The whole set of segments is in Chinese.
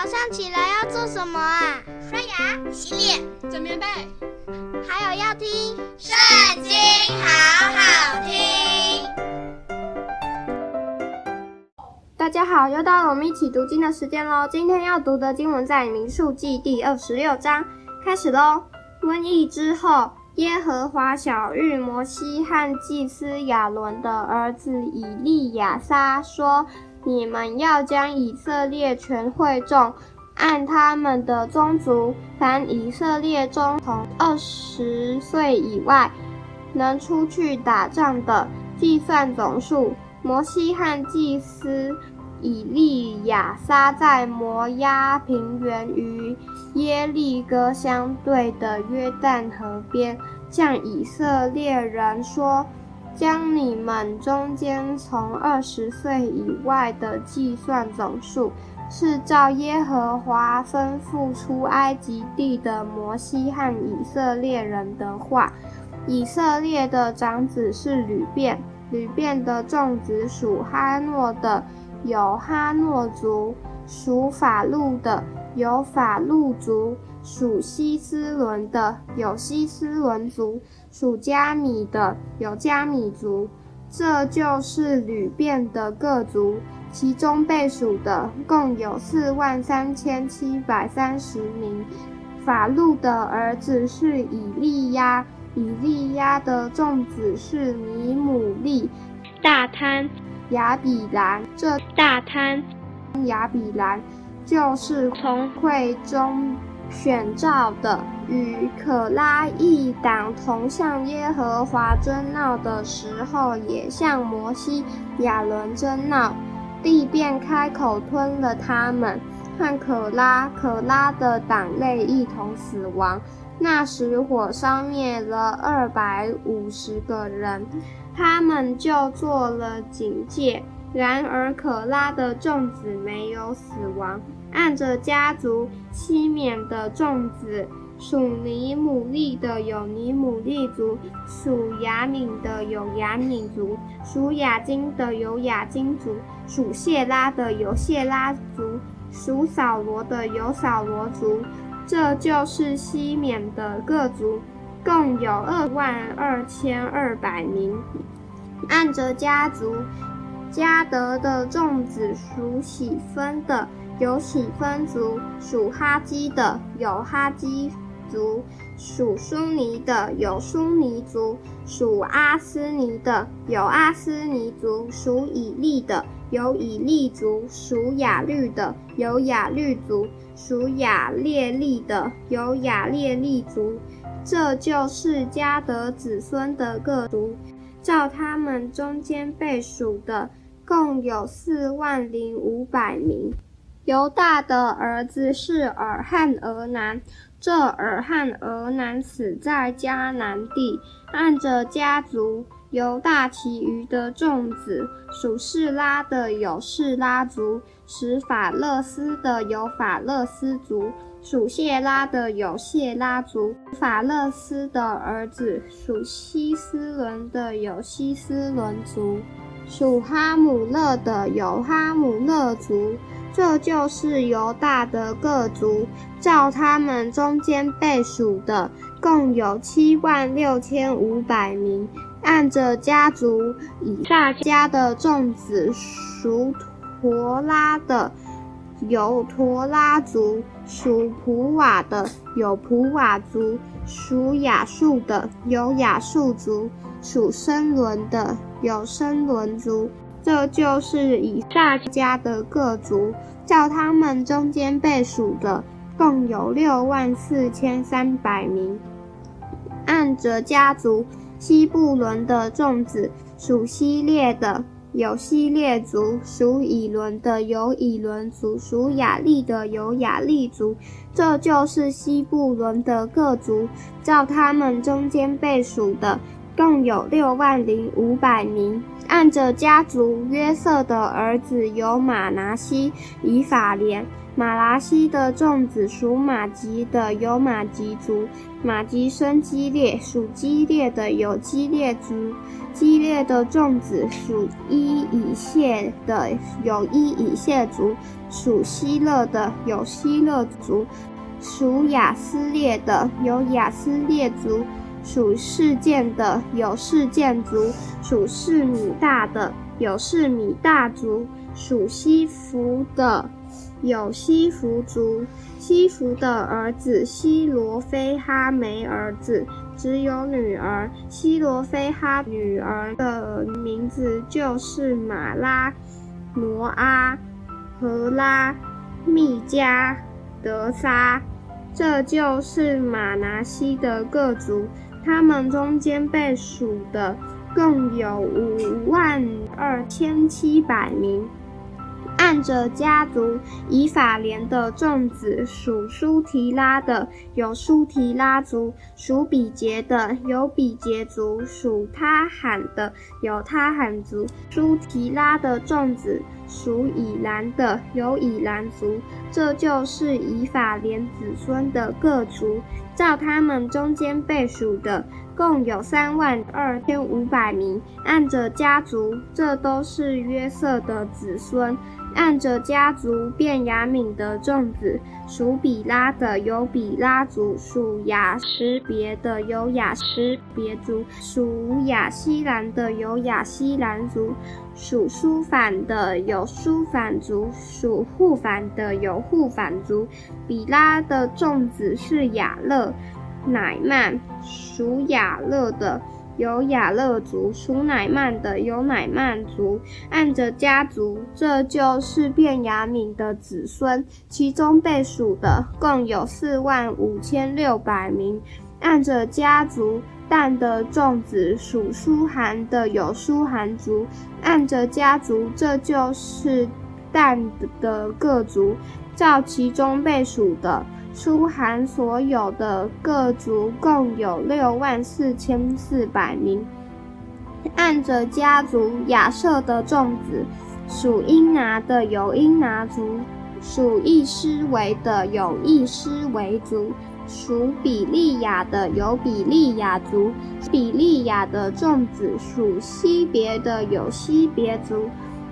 早上起来要做什么啊？刷牙、洗脸、整棉被，还有要听《圣经》，好好听。大家好，又到了我们一起读经的时间喽。今天要读的经文在《民数记》第二十六章，开始喽。瘟疫之后，耶和华晓諭摩西和祭司亚伦的儿子以利亚撒说。你们要将以色列全会众按他们的宗族，凡以色列中从二十岁以外能出去打仗的，计算总数。摩西和祭司以利亚撒在摩押平原与耶利哥相对的约旦河边，向以色列人说。将你们中间从二十岁以外的计算总数，是照耶和华吩咐出埃及地的摩西和以色列人的话。以色列的长子是流便，流便的众子属哈诺的有哈诺族，属法路的有法路族，属希斯伦的有希斯伦族。属加米的有加米族，这就是吕便的各族，其中被数的共有四万三千七百三十名。法路的儿子是以利亚，以利亚的众子是尼姆利、大坍、亚比兰。这大坍、亚比兰就是从会中选召的。与可拉一党同向耶和华争闹的时候，也向摩西、亚伦争闹，地便开口吞了他们，和可拉、可拉的党类一同死亡。那时火烧灭了二百五十个人，他们就做了警戒。然而可拉的众子没有死亡，按着家族，西缅的众子。属尼姆利的有尼姆利族，属雅敏的有雅敏族，属雅金的有雅金族，属谢拉的有谢拉族，属扫罗的有扫罗族。这就是西缅的各族，共有二万二千二百名。按着家族，迦得的众子属喜分的有喜分族，属哈基的有哈基。族属苏尼的有苏尼族，属阿斯尼的有阿斯尼族，属以利的有以利族，属雅律的有雅律族，属雅列利的有雅列利族。这就是迦得子孙的各族，照他们中间被数的，共有四万零五百名。犹大的儿子是尔和俄南。这尔和俄南死在迦南地，按着家族，犹大其余的众子属示拉的有示拉族，使法勒斯的有法勒斯族，属谢拉的有谢拉族。法勒斯的儿子属希斯伦的有希斯伦族，属哈姆勒的有哈姆勒族。这就是犹大的各族，照他们中间被数的，共有七万六千五百名。按着家族，以萨迦的众子属陀拉的，有陀拉族；属普瓦的，有普瓦族；属亚述的，有亚述族；属申伦的，有申伦族。这就是以撒家的各族，照他们中间被数的，共有六万四千三百名。按着家族，西布伦的众子属希列的，有希列族；属以伦的有以伦族；属雅利的有雅利族。这就是西布伦的各族，照他们中间被数的。共有六万零五百名。按着家族，约瑟的儿子有马拿西、以法莲、马拿西的众子属马吉的有马吉族，马吉生基列，属基列的有基列族，基列的众子属伊以谢的有伊以谢族，属希勒的有希勒族，属雅斯列的有雅斯列族，属事件的有事件族，属示米大的有示米大族，属西服的。有西服族，西服的儿子西罗非哈没儿子，只有女儿。西罗非哈女儿的名字就是马拉、挪阿、荷拉、密加，德沙。这就是马拿西的各族，他们中间被数的共有五万二千七百名。按着家族，以法莲的众子属舒提拉的有舒提拉族，属比杰的有比杰族，属他罕的有他罕族。舒提拉的众子属以兰的有以兰族。这就是以法莲子孙的各族，照他们中间被数的，共有三万二千五百名。按着家族，这都是约瑟的子孙。按着家族，便雅悯的众子属比拉的有比拉族，属亚实别的有亚实别族，属雅希兰的有雅希兰族，属书反的有书反族，属户反的有户反族。比拉的粽子是雅勒、乃曼，属亚勒的。有雅勒族，属乃曼的有乃曼族，按着家族，这就是便雅悯的子孙，其中被数的共有四万五千六百名。按着家族，但的粽子属书函的有书函族，按着家族，这就是但的各族，照其中被数的。书函所有的各族共有六万四千四百名。按着家族，亚瑟的粽子属英拿的有英拿族，属易施维的有易施维族，属比利亚的有比利亚族。比利亚的众子属西别的有西别族，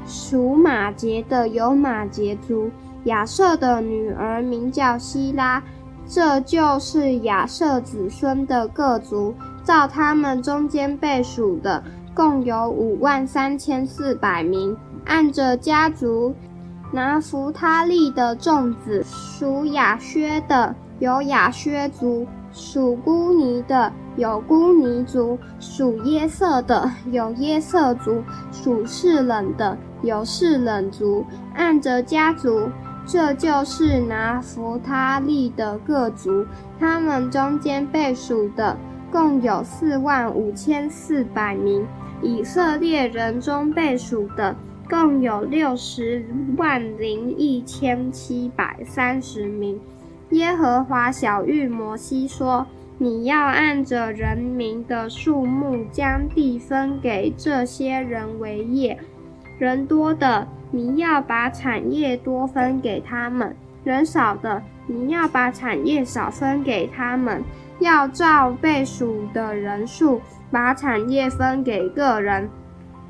属马结的有马结族。亚瑟的女儿名叫希拉，这就是亚瑟子孙的各族，照他们中间被数的，共有五万三千四百名。按着家族，拿弗他利的众子属雅薛的有雅薛族，属孤尼的有孤尼族，属耶色的有耶色族，属示冷的有示冷族。按着家族。这就是拿弗他利的各族，他们中间被数的共有四万五千四百名。以色列人中被数的共有六十万零一千七百三十名。耶和华晓諭摩西说：“你要按着人民的数目，将地分给这些人为业。人多的。”你要把产业多分给他们，人少的，你要把产业少分给他们。要照被数的人数，把产业分给个人。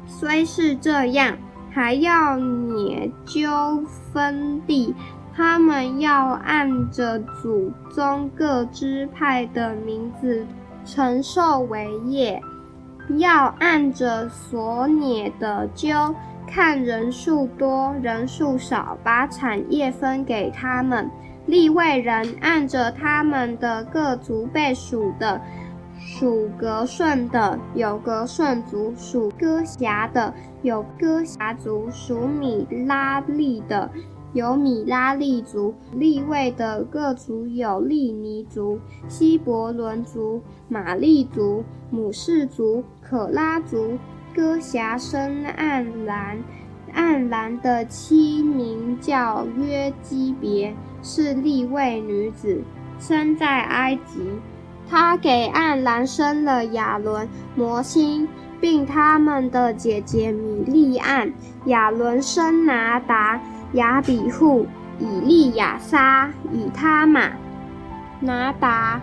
虽是这样，还要拈阄分地。他们要按着祖宗各支派的名字承受为业，要按着所捏的阄。看人数多，人数少，把产业分给他们。利未人按着他们的各族被数的，属格顺的有格顺族，属哥辖的有哥辖族，属米拉利的有米拉利族。利位的各族有利尼族、希伯伦族、玛利族、母氏族、可拉族。哥辖生暗兰，暗兰的妻名叫约基别，是利位女子，生在埃及。他给暗兰生了亚伦、摩西，并他们的姐姐米利暗。亚伦生拿达、亚比户，以利亚撒、以他玛、拿达、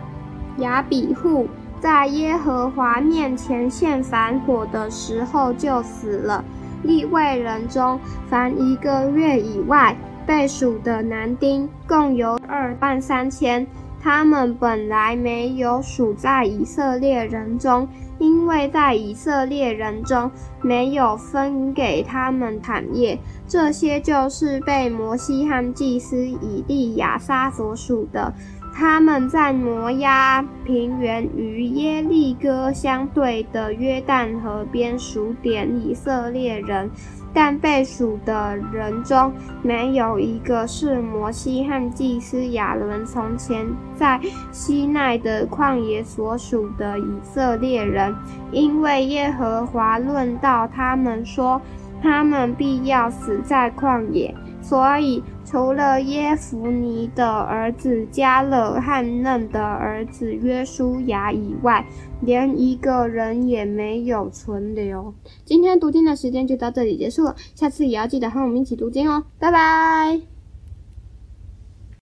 亚比户，在耶和华面前献燔火的时候就死了。利未人中，凡一个月以外被数的男丁，共有二万三千。他们本来没有属在以色列人中，因为在以色列人中没有分给他们产业。这些就是被摩西和祭司以利亚撒所属的。他们在摩押平原与耶利哥相对的约旦河边数点以色列人，但被数的人中没有一个是摩西和祭司亚伦从前在西奈的旷野所属的以色列人，因为耶和华论到他们说，他们必要死在旷野。所以，除了耶弗尼的儿子加勒和嫩的儿子约书亚以外，连一个人也没有存留。今天读经的时间就到这里结束了，下次也要记得和我们一起读经哦，拜拜。